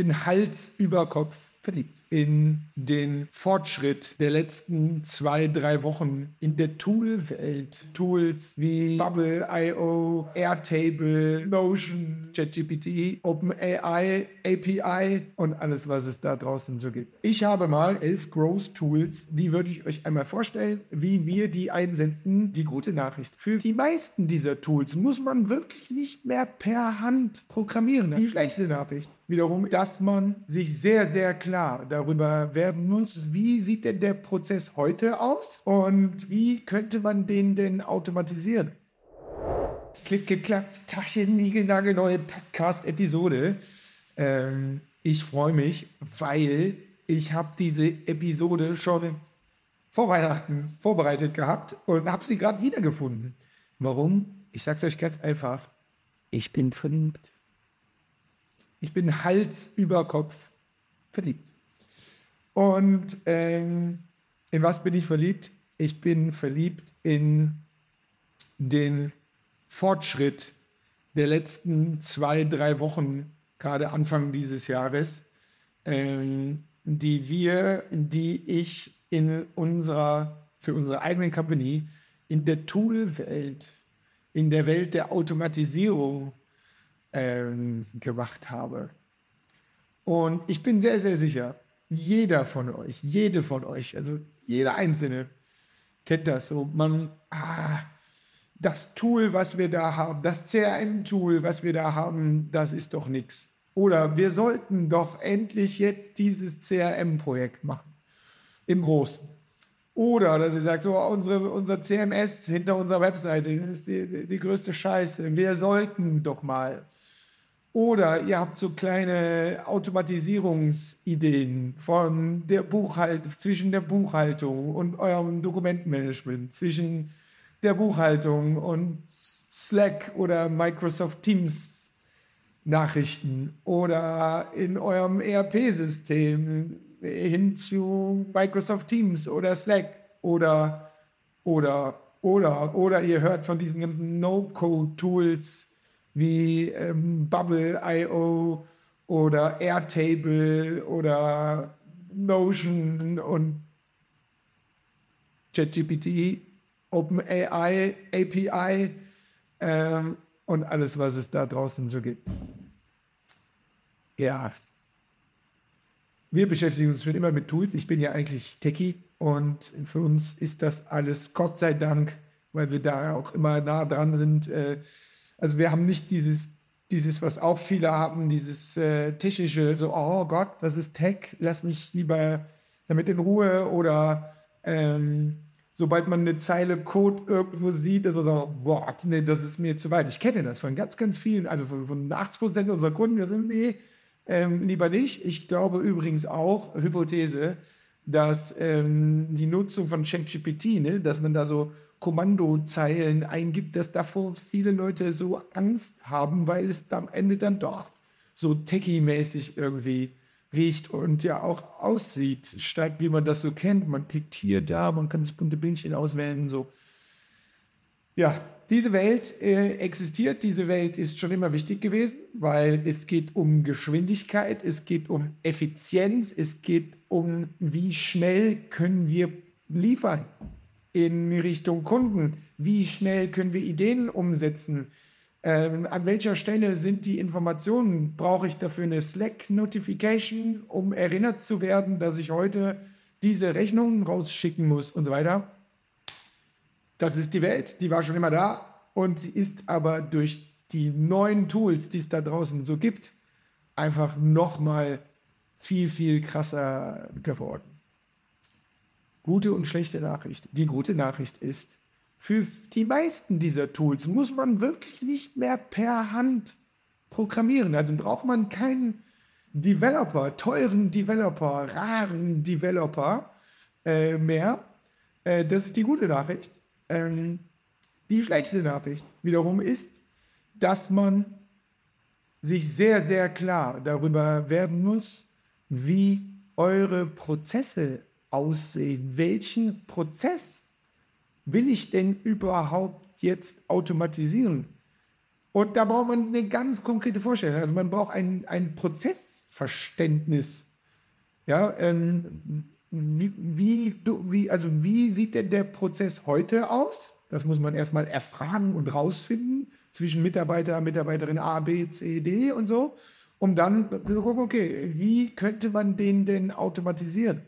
bin Hals über Kopf verliebt in den Fortschritt der letzten zwei, drei Wochen in der Tool-Welt. Tools wie Bubble.io, Airtable, Notion, ChatGPT, OpenAI, API und alles, was es da draußen so gibt. Ich habe mal elf Growth Tools, die würde ich euch einmal vorstellen, wie wir die einsetzen. Die gute Nachricht. Für die meisten dieser Tools muss man wirklich nicht mehr per Hand programmieren. Die schlechte Nachricht wiederum, dass man sich sehr, sehr klar darüber werden muss, wie sieht denn der Prozess heute aus und wie könnte man den denn automatisieren. Klick geklappt, Taschen, neue Podcast-Episode. Ähm, ich freue mich, weil ich habe diese Episode schon vor Weihnachten vorbereitet gehabt und habe sie gerade wiedergefunden. Warum? Ich sage es euch ganz einfach. Ich bin verliebt. Ich bin Hals über Kopf verliebt. Und ähm, in was bin ich verliebt? Ich bin verliebt in den Fortschritt der letzten zwei, drei Wochen, gerade Anfang dieses Jahres, ähm, die wir, die ich in unserer, für unsere eigene Company in der Tool-Welt, in der Welt der Automatisierung ähm, gemacht habe. Und ich bin sehr, sehr sicher, jeder von euch, jede von euch, also jeder Einzelne kennt das so. Man, ah, das Tool, was wir da haben, das CRM-Tool, was wir da haben, das ist doch nichts. Oder wir sollten doch endlich jetzt dieses CRM-Projekt machen. Im Großen. Oder dass ihr sagt, so unsere, unser CMS hinter unserer Webseite ist die, die größte Scheiße. Wir sollten doch mal. Oder ihr habt so kleine Automatisierungsideen von der Buchhaltung, zwischen der Buchhaltung und eurem Dokumentenmanagement, zwischen der Buchhaltung und Slack oder Microsoft Teams Nachrichten oder in eurem ERP-System hin zu Microsoft Teams oder Slack oder oder oder oder ihr hört von diesen ganzen No-Code-Tools wie ähm, Bubble.io oder Airtable oder Notion und ChatGPT, OpenAI, API ähm, und alles, was es da draußen so gibt. Ja, wir beschäftigen uns schon immer mit Tools. Ich bin ja eigentlich Techie und für uns ist das alles Gott sei Dank, weil wir da auch immer nah dran sind, äh, also wir haben nicht dieses, dieses, was auch viele haben, dieses äh, technische, so, oh Gott, das ist Tech, lass mich lieber damit in Ruhe oder ähm, sobald man eine Zeile Code irgendwo sieht, also so, boah, nee, das ist mir zu weit. Ich kenne das von ganz, ganz vielen, also von, von 80 Prozent unserer Kunden, die sagen, nee, ähm, lieber nicht. Ich glaube übrigens auch, Hypothese, dass ähm, die Nutzung von ChatGPT, ne, dass man da so Kommandozeilen eingibt, dass davor viele Leute so Angst haben, weil es am Ende dann doch so techie-mäßig irgendwie riecht und ja auch aussieht, statt wie man das so kennt. Man klickt hier, da, man kann das bunte Bildchen auswählen, so. Ja, diese Welt äh, existiert, diese Welt ist schon immer wichtig gewesen, weil es geht um Geschwindigkeit, es geht um Effizienz, es geht um, wie schnell können wir liefern in Richtung Kunden? Wie schnell können wir Ideen umsetzen? Ähm, an welcher Stelle sind die Informationen? Brauche ich dafür eine Slack-Notification, um erinnert zu werden, dass ich heute diese Rechnungen rausschicken muss und so weiter? Das ist die Welt, die war schon immer da und sie ist aber durch die neuen Tools, die es da draußen so gibt, einfach nochmal viel, viel krasser geworden gute und schlechte Nachricht. Die gute Nachricht ist, für die meisten dieser Tools muss man wirklich nicht mehr per Hand programmieren. Also braucht man keinen Developer, teuren Developer, raren Developer äh, mehr. Äh, das ist die gute Nachricht. Ähm, die schlechte Nachricht wiederum ist, dass man sich sehr, sehr klar darüber werden muss, wie eure Prozesse aussehen? Welchen Prozess will ich denn überhaupt jetzt automatisieren? Und da braucht man eine ganz konkrete Vorstellung. Also man braucht einen Prozess Prozessverständnis. Ja, ähm, wie, wie, wie, also wie sieht denn der Prozess heute aus? Das muss man erstmal erfragen und rausfinden zwischen Mitarbeiter, Mitarbeiterin A, B, C, D und so, um dann zu gucken, okay, wie könnte man den denn automatisieren?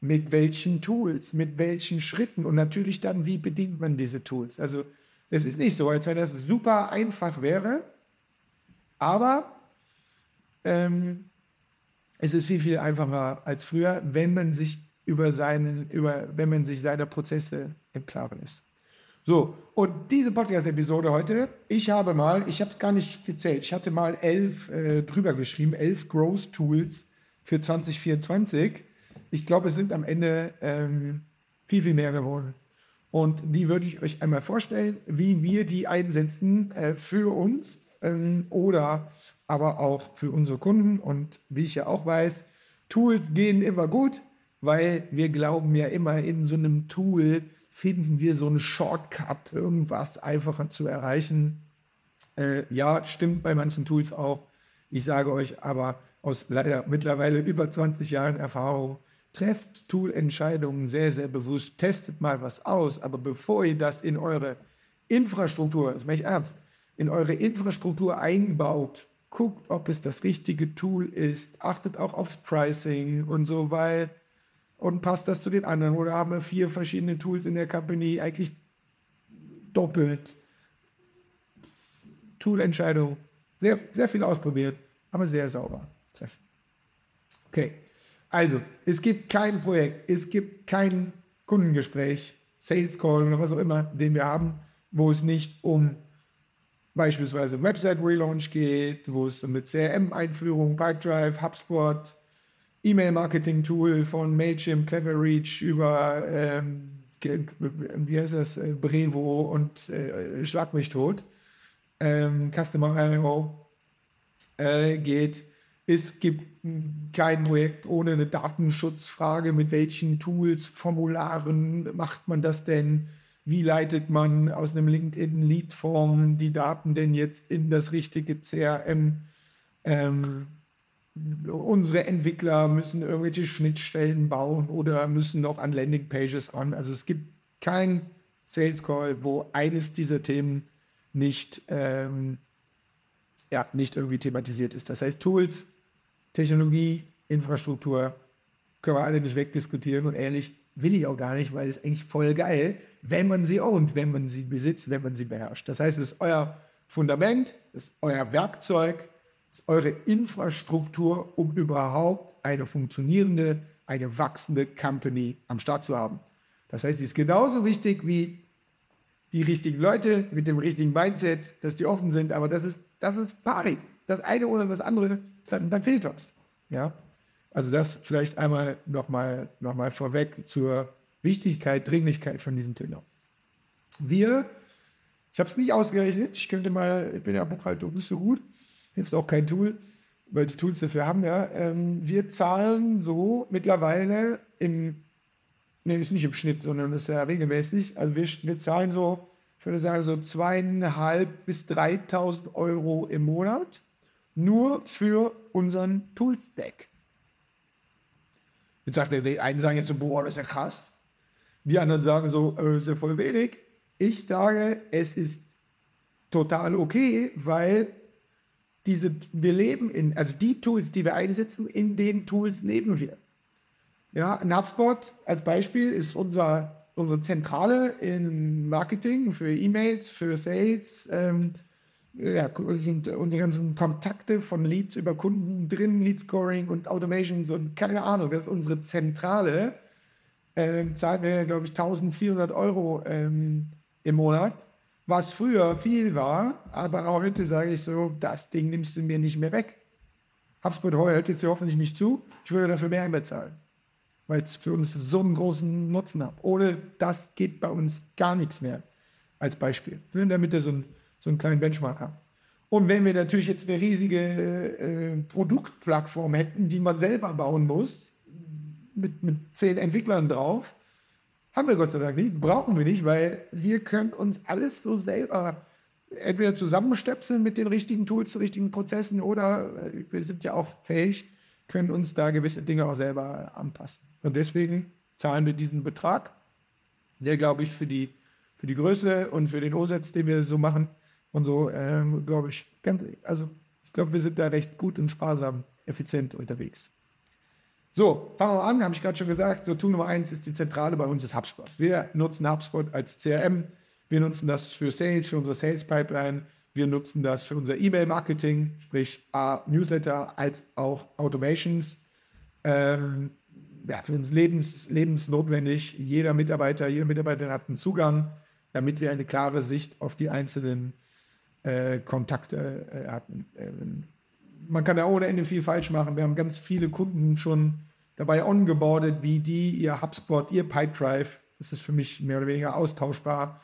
Mit welchen Tools, mit welchen Schritten und natürlich dann, wie bedient man diese Tools? Also es ist nicht so, als wenn das super einfach wäre, aber ähm, es ist viel, viel einfacher als früher, wenn man sich über seinen, über, wenn man sich seiner Prozesse im Klaren ist. So, und diese Podcast-Episode heute, ich habe mal, ich habe gar nicht gezählt, ich hatte mal elf äh, drüber geschrieben, elf Growth Tools für 2024. Ich glaube, es sind am Ende ähm, viel, viel mehr geworden. Und die würde ich euch einmal vorstellen, wie wir die einsetzen äh, für uns ähm, oder aber auch für unsere Kunden. Und wie ich ja auch weiß, Tools gehen immer gut, weil wir glauben ja immer in so einem Tool, finden wir so einen Shortcut, irgendwas einfacher zu erreichen. Äh, ja, stimmt bei manchen Tools auch. Ich sage euch aber aus leider mittlerweile über 20 Jahren Erfahrung, trefft Tool-Entscheidungen sehr, sehr bewusst, testet mal was aus, aber bevor ihr das in eure Infrastruktur, das meine ich ernst, in eure Infrastruktur einbaut, guckt, ob es das richtige Tool ist, achtet auch aufs Pricing und so, weil und passt das zu den anderen? Oder haben wir vier verschiedene Tools in der Company eigentlich doppelt? Tool-Entscheidung. Sehr, sehr viel ausprobiert, aber sehr sauber treffen. Okay, also es gibt kein Projekt, es gibt kein Kundengespräch, Sales Call oder was auch immer, den wir haben, wo es nicht um beispielsweise Website Relaunch geht, wo es mit CRM-Einführung, Pipedrive, HubSpot, E-Mail-Marketing-Tool von Mailchimp, Cleverreach über, ähm, wie heißt das, äh, Brevo und äh, Schlag mich tot, ähm, Customer IO äh, geht. Es gibt kein Projekt ohne eine Datenschutzfrage, mit welchen Tools, Formularen macht man das denn? Wie leitet man aus einem LinkedIn-Lead-Form die Daten denn jetzt in das richtige CRM? Ähm, unsere Entwickler müssen irgendwelche Schnittstellen bauen oder müssen noch an Landingpages ran. Also es gibt kein Sales Call, wo eines dieser Themen nicht, ähm, ja, nicht irgendwie thematisiert ist. Das heißt, Tools, Technologie, Infrastruktur können wir alle nicht wegdiskutieren und ähnlich will ich auch gar nicht, weil es eigentlich voll geil, wenn man sie ownt, wenn man sie besitzt, wenn man sie beherrscht. Das heißt, es ist euer Fundament, es ist euer Werkzeug, ist eure Infrastruktur, um überhaupt eine funktionierende, eine wachsende Company am Start zu haben. Das heißt, die ist genauso wichtig wie die richtigen Leute mit dem richtigen Mindset, dass die offen sind, aber das ist, das ist pari. Das eine oder das andere, dann, dann fehlt was. Ja? Also das vielleicht einmal nochmal noch mal vorweg zur Wichtigkeit, Dringlichkeit von diesem Thema. Wir, ich habe es nicht ausgerechnet, ich könnte mal, ich bin ja Buchhaltung nicht so gut, ist auch kein Tool, weil die Tools dafür haben, ja. Ähm, wir zahlen so mittlerweile im, nee, ist nicht im Schnitt, sondern ist ja regelmäßig. Also wir, wir zahlen so, ich würde sagen, so zweieinhalb bis 3.000 Euro im Monat nur für unseren Tool-Stack. Jetzt sagt der, die einen sagen jetzt so, boah, das ist ja krass. Die anderen sagen so, äh, ist ja voll wenig. Ich sage, es ist total okay, weil diese, wir leben in, also die Tools, die wir einsetzen, in den Tools leben wir. Ja, ein als Beispiel ist unser, unsere Zentrale in Marketing für E-Mails, für Sales, ähm, ja, sind unsere ganzen Kontakte von Leads über Kunden drin, Lead Scoring und Automations und keine Ahnung, das ist unsere Zentrale. Ähm, zahlen wir, glaube ich, 1400 Euro ähm, im Monat was früher viel war, aber heute sage ich so, das Ding nimmst du mir nicht mehr weg. HubSpot hört jetzt hoffentlich nicht zu, ich würde dafür mehr bezahlen, weil es für uns so einen großen Nutzen hat. Ohne das geht bei uns gar nichts mehr, als Beispiel, damit ihr so, ein, so einen kleinen Benchmark habt. Und wenn wir natürlich jetzt eine riesige äh, Produktplattform hätten, die man selber bauen muss, mit, mit zehn Entwicklern drauf, haben wir Gott sei Dank nicht, brauchen wir nicht, weil wir können uns alles so selber entweder zusammenstöpseln mit den richtigen Tools, richtigen Prozessen oder äh, wir sind ja auch fähig, können uns da gewisse Dinge auch selber anpassen. Und deswegen zahlen wir diesen Betrag, der, glaube ich, für die, für die Größe und für den Umsatz, den wir so machen und so, ähm, glaube ich, ganz, also ich glaube, wir sind da recht gut und sparsam, effizient unterwegs. So, fangen wir an, habe ich gerade schon gesagt. So, Tool Nummer eins ist die Zentrale bei uns ist HubSpot. Wir nutzen HubSpot als CRM. Wir nutzen das für Sales, für unsere Sales Pipeline. Wir nutzen das für unser E-Mail-Marketing, sprich A, Newsletter als auch Automations. Ähm, ja, für uns lebens, lebensnotwendig. Jeder Mitarbeiter, jede Mitarbeiterin hat einen Zugang, damit wir eine klare Sicht auf die einzelnen äh, Kontakte äh, hatten. Ähm, man kann da ohne Ende viel falsch machen. Wir haben ganz viele Kunden schon dabei ongeboardet, wie die ihr HubSpot, ihr Pipedrive, das ist für mich mehr oder weniger austauschbar,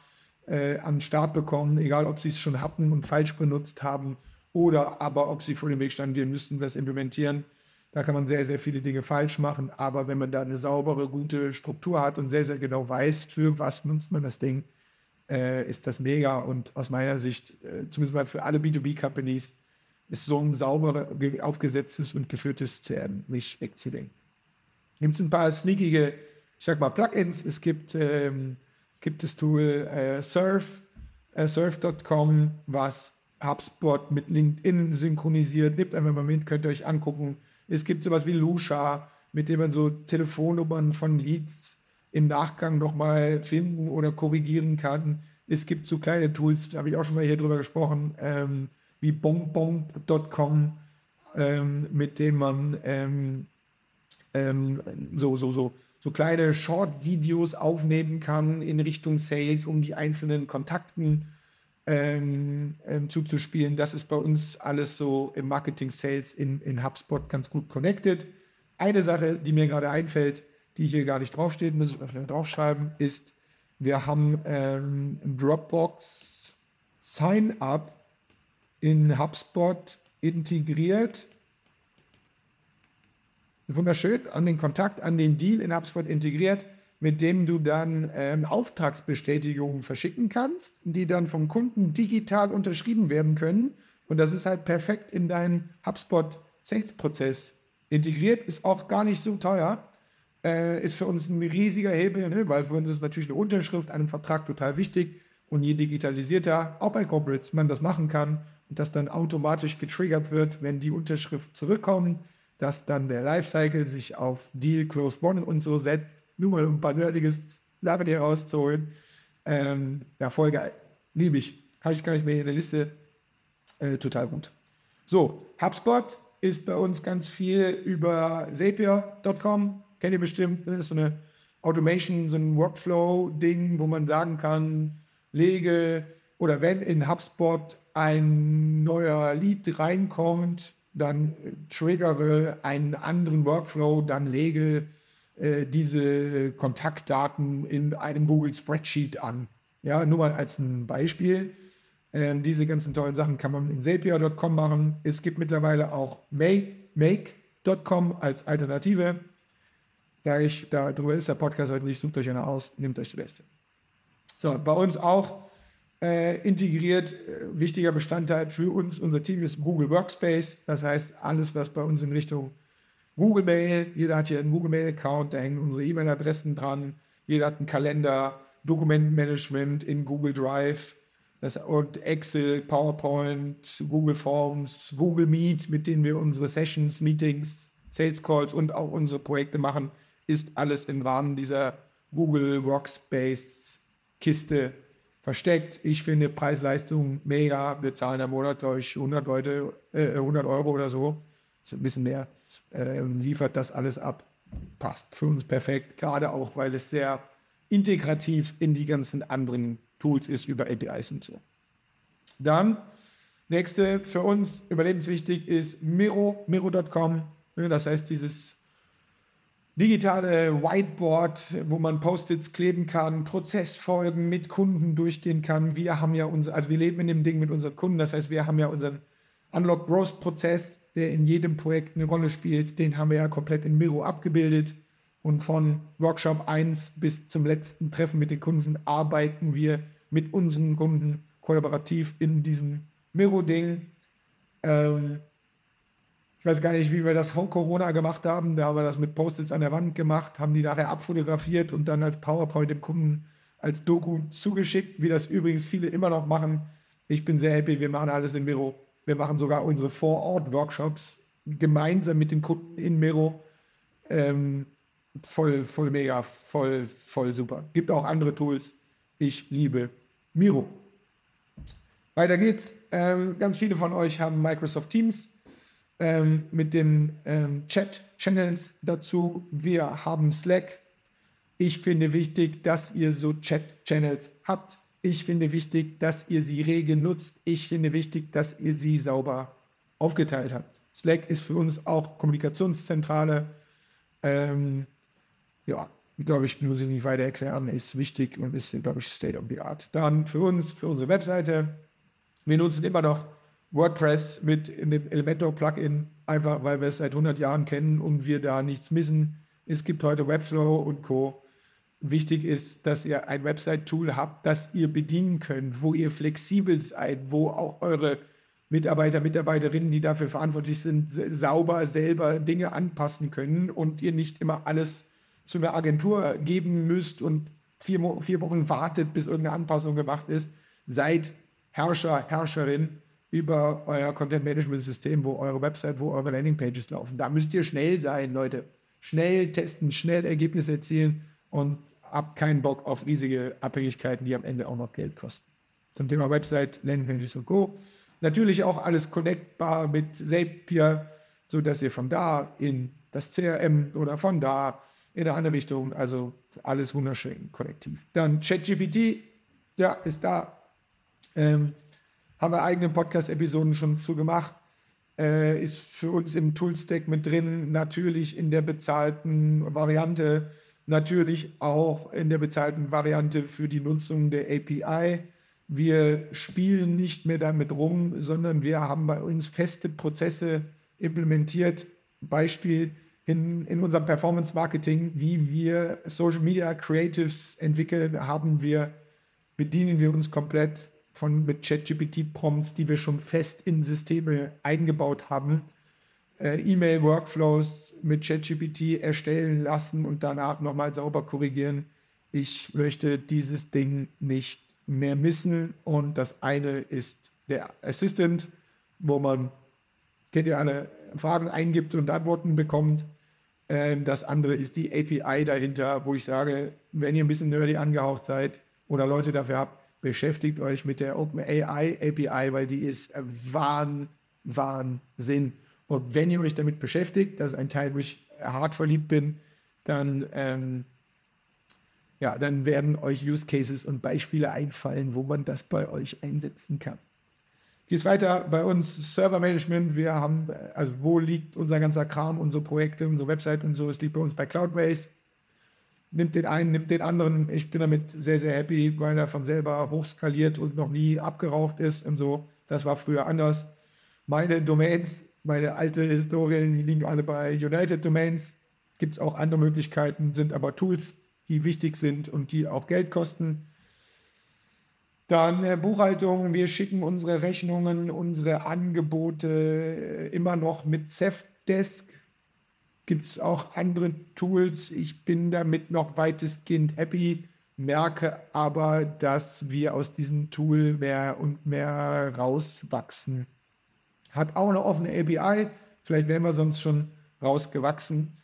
äh, an den Start bekommen, egal ob sie es schon hatten und falsch benutzt haben oder aber ob sie vor dem Weg standen, wir müssten das implementieren. Da kann man sehr, sehr viele Dinge falsch machen, aber wenn man da eine saubere, gute Struktur hat und sehr, sehr genau weiß, für was nutzt man das Ding, äh, ist das mega und aus meiner Sicht, äh, zumindest mal für alle B2B-Companies, ist so ein sauber aufgesetztes und geführtes CRM nicht wegzudenken. Gibt ein paar sneakige, ich sag mal, Plugins. Es gibt, ähm, es gibt das Tool äh, Surf, äh, surf.com, was HubSpot mit LinkedIn synchronisiert. Nehmt einfach mal mit, könnt ihr euch angucken. Es gibt sowas wie Lusha, mit dem man so Telefonnummern von Leads im Nachgang nochmal finden oder korrigieren kann. Es gibt so kleine Tools, da habe ich auch schon mal hier drüber gesprochen, ähm, wie bonbon.com, ähm, mit dem man ähm, ähm, so, so, so, so kleine Short-Videos aufnehmen kann in Richtung Sales, um die einzelnen Kontakten ähm, ähm, zuzuspielen. Das ist bei uns alles so im Marketing Sales in, in HubSpot ganz gut connected. Eine Sache, die mir gerade einfällt, die hier gar nicht draufsteht, ich mal schnell draufschreiben, ist, wir haben ähm, Dropbox Sign-up in HubSpot integriert. Wunderschön, an den Kontakt, an den Deal in HubSpot integriert, mit dem du dann ähm, Auftragsbestätigungen verschicken kannst, die dann vom Kunden digital unterschrieben werden können. Und das ist halt perfekt in deinen HubSpot Sales-Prozess integriert, ist auch gar nicht so teuer. Äh, ist für uns ein riesiger Hebel, ne? weil für uns ist natürlich eine Unterschrift einem Vertrag total wichtig. Und je digitalisierter, auch bei Corporates, man das machen kann, und das dann automatisch getriggert wird, wenn die Unterschrift zurückkommt, dass dann der Lifecycle sich auf Deal, One und so setzt. Nur mal ein paar nerdiges Sachen hier rauszuholen. Ähm, ja, voll geil. Liebe ich. Habe ich gar nicht mehr in der Liste. Äh, total gut. So, HubSpot ist bei uns ganz viel über Zapier.com. Kennt ihr bestimmt. Das ist so eine Automation, so ein Workflow-Ding, wo man sagen kann, lege oder wenn in HubSpot ein neuer Lead reinkommt, dann triggere einen anderen Workflow, dann lege äh, diese Kontaktdaten in einem Google Spreadsheet an. Ja, nur mal als ein Beispiel. Ähm, diese ganzen tollen Sachen kann man in Zapier.com machen. Es gibt mittlerweile auch Make.com als Alternative. Da ich darüber ist der Podcast heute nicht, sucht euch eine aus, nehmt euch die beste. So, bei uns auch äh, integriert. Äh, wichtiger Bestandteil für uns, unser Team ist Google Workspace. Das heißt, alles, was bei uns in Richtung Google Mail, jeder hat hier einen Google Mail Account, da hängen unsere E-Mail-Adressen dran, jeder hat einen Kalender, Dokumentenmanagement in Google Drive das, und Excel, PowerPoint, Google Forms, Google Meet, mit denen wir unsere Sessions, Meetings, Sales Calls und auch unsere Projekte machen, ist alles im Rahmen dieser Google Workspace Kiste versteckt. Ich finde Preis-Leistung mega. Wir zahlen am Monat, ich, 100, Leute, äh, 100 Euro oder so. Ist ein bisschen mehr. Äh, liefert das alles ab. Passt für uns perfekt. Gerade auch, weil es sehr integrativ in die ganzen anderen Tools ist über APIs und so. Dann, nächste für uns überlebenswichtig ist Miro, Miro.com. Das heißt, dieses digitale Whiteboard, wo man Post-its kleben kann, Prozessfolgen mit Kunden durchgehen kann. Wir haben ja unser, also wir leben in dem Ding mit unseren Kunden. Das heißt, wir haben ja unseren Unlock Growth Prozess, der in jedem Projekt eine Rolle spielt. Den haben wir ja komplett in Miro abgebildet. Und von Workshop 1 bis zum letzten Treffen mit den Kunden arbeiten wir mit unseren Kunden kollaborativ in diesem Miro-Ding. Ähm, Ich weiß gar nicht, wie wir das vor Corona gemacht haben. Da haben wir das mit Post-its an der Wand gemacht, haben die nachher abfotografiert und dann als PowerPoint dem Kunden als Doku zugeschickt, wie das übrigens viele immer noch machen. Ich bin sehr happy, wir machen alles in Miro. Wir machen sogar unsere Vor-Ort-Workshops gemeinsam mit den Kunden in Miro. Ähm, voll, voll mega, voll, voll super. Gibt auch andere Tools. Ich liebe Miro. Weiter geht's. Ähm, ganz viele von euch haben Microsoft Teams ähm, mit den ähm, Chat-Channels dazu. Wir haben Slack. Ich finde wichtig, dass ihr so Chat-Channels habt. Ich finde wichtig, dass ihr sie rege nutzt. Ich finde wichtig, dass ihr sie sauber aufgeteilt habt. Slack ist für uns auch Kommunikationszentrale. Ähm, ja, glaube ich, muss ich nicht weiter erklären, ist wichtig und ist, glaube ich, State of the Art. Dann für uns, für unsere Webseite, wir nutzen immer noch WordPress mit dem Elementor-Plugin, einfach weil wir es seit 100 Jahren kennen und wir da nichts missen. Es gibt heute Webflow und Co. Wichtig ist, dass ihr ein Website-Tool habt, das ihr bedienen könnt, wo ihr flexibel seid, wo auch eure Mitarbeiter, Mitarbeiterinnen, die dafür verantwortlich sind, sauber selber Dinge anpassen können und ihr nicht immer alles zu einer Agentur geben müsst und vier, vier Wochen wartet, bis irgendeine Anpassung gemacht ist. Seid Herrscher, Herrscherin über euer Content Management System, wo eure Website, wo eure Landing Pages laufen. Da müsst ihr schnell sein, Leute. Schnell testen, schnell Ergebnisse erzielen und habt keinen Bock auf riesige Abhängigkeiten, die am Ende auch noch Geld kosten. Zum Thema Website, Landing Pages und Co. Natürlich auch alles connectbar mit Zapier, sodass ihr von da in das CRM oder von da in eine andere Richtung, also alles wunderschön kollektiv. Dann ChatGPT, ja, ist da. Ähm, haben wir eigene Podcast-Episoden schon zu gemacht. Äh, ist für uns im Toolstack mit drin, natürlich in der bezahlten Variante, natürlich auch in der bezahlten Variante für die Nutzung der API. Wir spielen nicht mehr damit rum, sondern wir haben bei uns feste Prozesse implementiert. Beispiel in, in unserem Performance Marketing, wie wir Social Media Creatives entwickeln, haben wir, bedienen wir uns komplett von mit ChatGPT-Prompts, die wir schon fest in Systeme eingebaut haben, äh, E-Mail-Workflows mit ChatGPT erstellen lassen und danach nochmal sauber korrigieren. Ich möchte dieses Ding nicht mehr missen. Und das eine ist der Assistant, wo man, kennt ihr alle, Fragen eingibt und Antworten bekommt. Ähm, das andere ist die API dahinter, wo ich sage, wenn ihr ein bisschen nerdy angehaucht seid oder Leute dafür habt, beschäftigt euch mit der OpenAI API, weil die ist Wahn, Wahnsinn. Und wenn ihr euch damit beschäftigt, das ist ein Teil, wo ich hart verliebt bin, dann, ähm, ja, dann werden euch Use Cases und Beispiele einfallen, wo man das bei euch einsetzen kann. Geht es weiter bei uns Server Management. Wir haben, also wo liegt unser ganzer Kram, unsere Projekte, unsere Website und so. Es liegt bei uns bei Cloudways nimmt den einen, nimmt den anderen. Ich bin damit sehr, sehr happy, weil er von selber hochskaliert und noch nie abgeraucht ist und so. Das war früher anders. Meine Domains, meine alte Historien, die liegen alle bei United Domains. Gibt es auch andere Möglichkeiten, sind aber Tools, die wichtig sind und die auch Geld kosten. Dann äh, Buchhaltung. Wir schicken unsere Rechnungen, unsere Angebote immer noch mit Zefdesk gibt es auch andere Tools. Ich bin damit noch weitestgehend happy, merke aber, dass wir aus diesem Tool mehr und mehr rauswachsen. Hat auch eine offene API, vielleicht wären wir sonst schon rausgewachsen.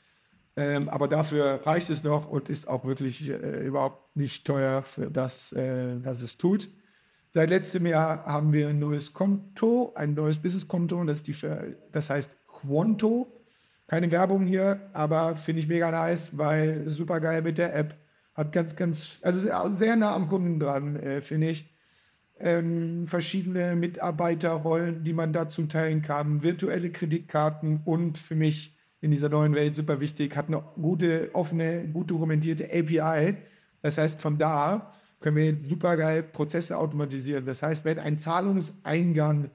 Ähm, aber dafür reicht es noch und ist auch wirklich äh, überhaupt nicht teuer für das, äh, was es tut. Seit letztem Jahr haben wir ein neues Konto, ein neues Businesskonto, das, das heißt Quanto. Keine Werbung hier, aber finde ich mega nice, weil super geil mit der App. Hat ganz, ganz, also sehr nah am Kunden dran, äh, finde ich. Ähm, verschiedene Mitarbeiterrollen, die man dazu teilen kann, virtuelle Kreditkarten und für mich in dieser neuen Welt super wichtig, hat eine gute, offene, gut dokumentierte API. Das heißt, von da können wir jetzt super geil Prozesse automatisieren. Das heißt, wenn ein Zahlungseingang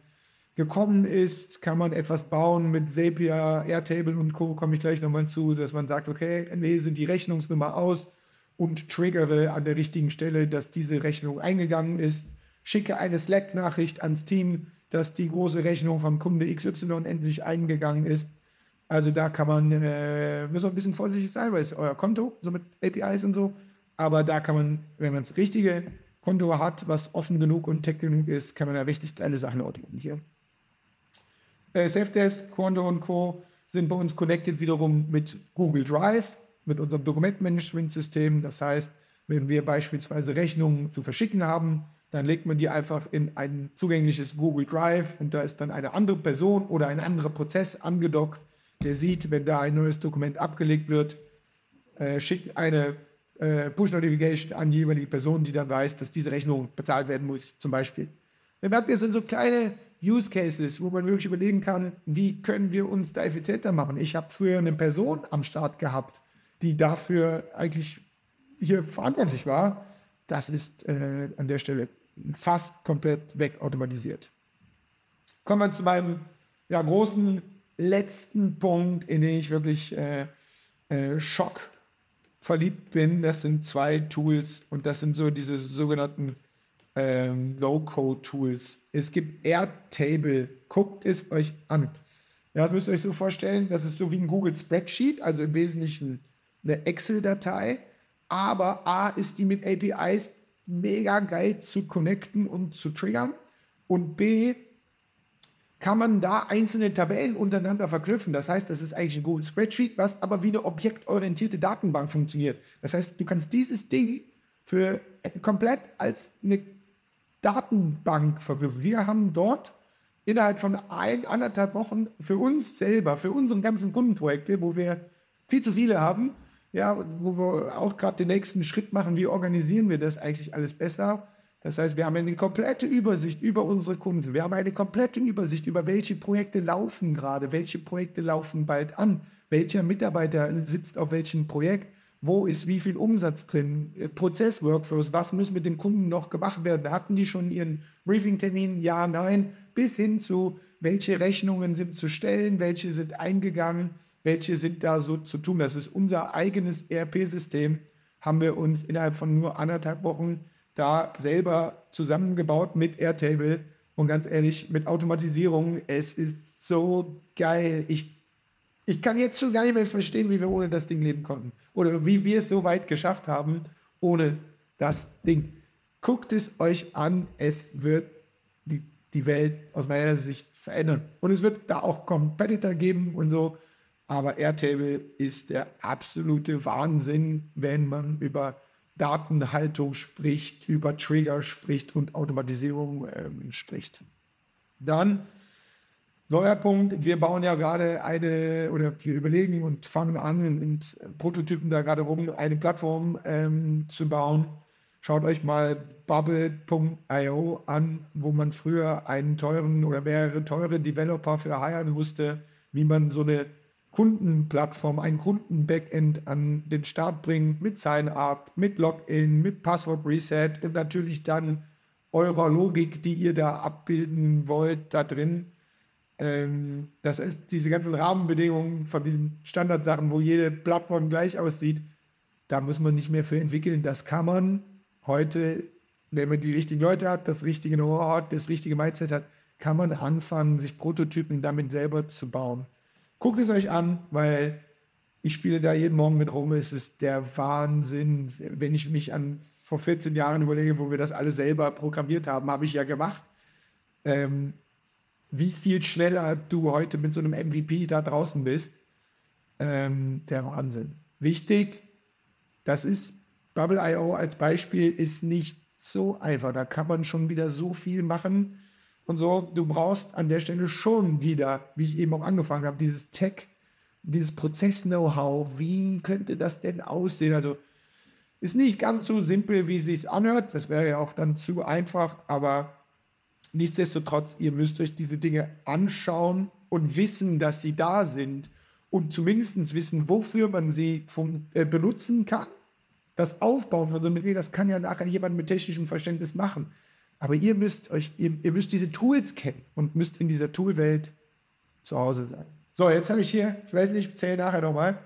gekommen ist, kann man etwas bauen mit Zapier, Airtable und Co. komme ich gleich nochmal zu, dass man sagt, okay, lese die Rechnungsnummer aus und triggere an der richtigen Stelle, dass diese Rechnung eingegangen ist, schicke eine Slack-Nachricht ans Team, dass die große Rechnung vom Kunde XY endlich eingegangen ist. Also da kann man, äh, muss man ein bisschen vorsichtig sein, weil es euer Konto, so mit APIs und so. Aber da kann man, wenn man das richtige Konto hat, was offen genug und tech genug ist, kann man da richtig geile Sachen automatisieren. Äh, Safdesk, Konto und Co. sind bei uns connected wiederum mit Google Drive, mit unserem Dokumentmanagement-System. Das heißt, wenn wir beispielsweise Rechnungen zu verschicken haben, dann legt man die einfach in ein zugängliches Google Drive und da ist dann eine andere Person oder ein anderer Prozess angedockt, der sieht, wenn da ein neues Dokument abgelegt wird, äh, schickt eine äh, Push-Notification an die jeweilige Person, die dann weiß, dass diese Rechnung bezahlt werden muss, zum Beispiel. Wir merken, das sind so kleine Use Cases, wo man wirklich überlegen kann, wie können wir uns da effizienter machen. Ich habe früher eine Person am Start gehabt, die dafür eigentlich hier verantwortlich war. Das ist äh, an der Stelle fast komplett wegautomatisiert. Kommen wir zu meinem ja, großen letzten Punkt, in den ich wirklich äh, äh, Schock verliebt bin. Das sind zwei Tools und das sind so diese sogenannten ähm, Low-Code-Tools. Es gibt Airtable. Guckt es euch an. Ja, das müsst ihr euch so vorstellen, das ist so wie ein Google Spreadsheet, also im Wesentlichen eine Excel-Datei. Aber A ist die mit APIs mega geil zu connecten und zu triggern. Und B kann man da einzelne Tabellen untereinander verknüpfen. Das heißt, das ist eigentlich ein Google Spreadsheet, was aber wie eine objektorientierte Datenbank funktioniert. Das heißt, du kannst dieses Ding für komplett als eine Datenbank verknüpfen. Wir haben dort innerhalb von ein, anderthalb Wochen für uns selber, für unsere ganzen Kundenprojekte, wo wir viel zu viele haben, ja, wo wir auch gerade den nächsten Schritt machen, wie organisieren wir das eigentlich alles besser, das heißt, wir haben eine komplette Übersicht über unsere Kunden. Wir haben eine komplette Übersicht über welche Projekte laufen gerade, welche Projekte laufen bald an, welcher Mitarbeiter sitzt auf welchem Projekt, wo ist wie viel Umsatz drin, Prozessworkflows, was muss mit dem Kunden noch gemacht werden. Hatten die schon ihren Briefing-Termin? Ja, nein. Bis hin zu, welche Rechnungen sind zu stellen, welche sind eingegangen, welche sind da so zu tun. Das ist unser eigenes ERP-System, haben wir uns innerhalb von nur anderthalb Wochen da selber zusammengebaut mit Airtable. Und ganz ehrlich, mit Automatisierung, es ist so geil. Ich, ich kann jetzt schon gar nicht mehr verstehen, wie wir ohne das Ding leben konnten. Oder wie wir es so weit geschafft haben, ohne das Ding. Guckt es euch an, es wird die, die Welt aus meiner Sicht verändern. Und es wird da auch Competitor geben und so. Aber Airtable ist der absolute Wahnsinn, wenn man über Datenhaltung spricht, über Trigger spricht und Automatisierung äh, spricht. Dann neuer Punkt, wir bauen ja gerade eine, oder wir überlegen und fangen an, und Prototypen da gerade rum, eine Plattform ähm, zu bauen. Schaut euch mal bubble.io an, wo man früher einen teuren oder mehrere teure Developer für heiren musste, wie man so eine Kundenplattform, ein Kunden-Backend an den Start bringen mit Sign-up, mit Login, mit Passwort-Reset und natürlich dann eurer Logik, die ihr da abbilden wollt, da drin. Ähm, das ist diese ganzen Rahmenbedingungen von diesen Standardsachen, wo jede Plattform gleich aussieht, da muss man nicht mehr für entwickeln. Das kann man heute, wenn man die richtigen Leute hat, das richtige Know-how das richtige Mindset hat, kann man anfangen, sich Prototypen damit selber zu bauen. Guckt es euch an, weil ich spiele da jeden Morgen mit rum. Es ist der Wahnsinn. Wenn ich mich an vor 14 Jahren überlege, wo wir das alles selber programmiert haben, habe ich ja gemacht. Ähm, wie viel schneller du heute mit so einem MVP da draußen bist, ähm, der Wahnsinn. Wichtig, das ist Bubble.io als Beispiel, ist nicht so einfach. Da kann man schon wieder so viel machen und so. Du brauchst an der Stelle schon wieder, wie ich eben auch angefangen habe, dieses Tech, dieses Prozess-Know-how. Wie könnte das denn aussehen? Also ist nicht ganz so simpel, wie es sich anhört. Das wäre ja auch dann zu einfach, aber nichtsdestotrotz, ihr müsst euch diese Dinge anschauen und wissen, dass sie da sind und zumindest wissen, wofür man sie vom, äh, benutzen kann. Das Aufbauen von so einem das kann ja nachher jemand mit technischem Verständnis machen. Aber ihr müsst euch, ihr, ihr müsst diese Tools kennen und müsst in dieser Toolwelt zu Hause sein. So, jetzt habe ich hier, ich weiß nicht, ich zähle nachher nochmal,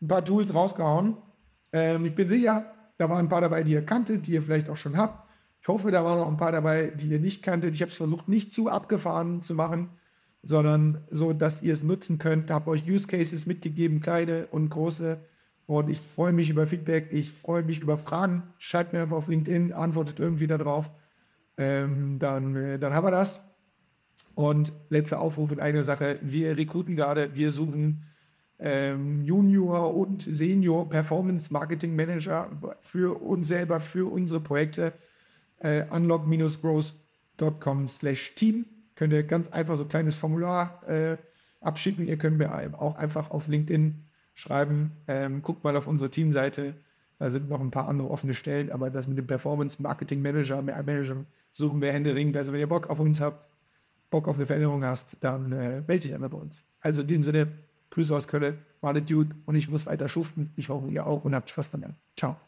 ein paar Tools rausgehauen. Ähm, ich bin sicher, da waren ein paar dabei, die ihr kanntet, die ihr vielleicht auch schon habt. Ich hoffe, da waren noch ein paar dabei, die ihr nicht kanntet. Ich habe es versucht, nicht zu abgefahren zu machen. sondern so, dass ihr es nutzen könnt. Habe euch Use Cases mitgegeben, kleine und große. Und ich freue mich über Feedback, ich freue mich über Fragen. Schreibt mir einfach auf LinkedIn, antwortet irgendwie darauf. Ähm, dann, äh, dann haben wir das. Und letzter Aufruf in einer Sache. Wir rekruten gerade, wir suchen ähm, Junior und Senior Performance Marketing Manager für uns selber, für unsere Projekte. Äh, unlock-growth.com slash team. Könnt ihr ganz einfach so ein kleines Formular äh, abschicken. Ihr könnt mir auch einfach auf LinkedIn schreiben. Ähm, guckt mal auf unsere Teamseite. Da sind noch ein paar andere offene Stellen, aber das mit dem Performance Marketing Manager, Manager suchen wir händeringend. Also wenn ihr Bock auf uns habt, Bock auf eine Veränderung hast, dann äh, melde dich einmal bei uns. Also in diesem Sinne, Grüße aus Köln, war Dude und ich muss weiter schuften. Ich hoffe, ihr auch und habt Spaß damit. Ciao.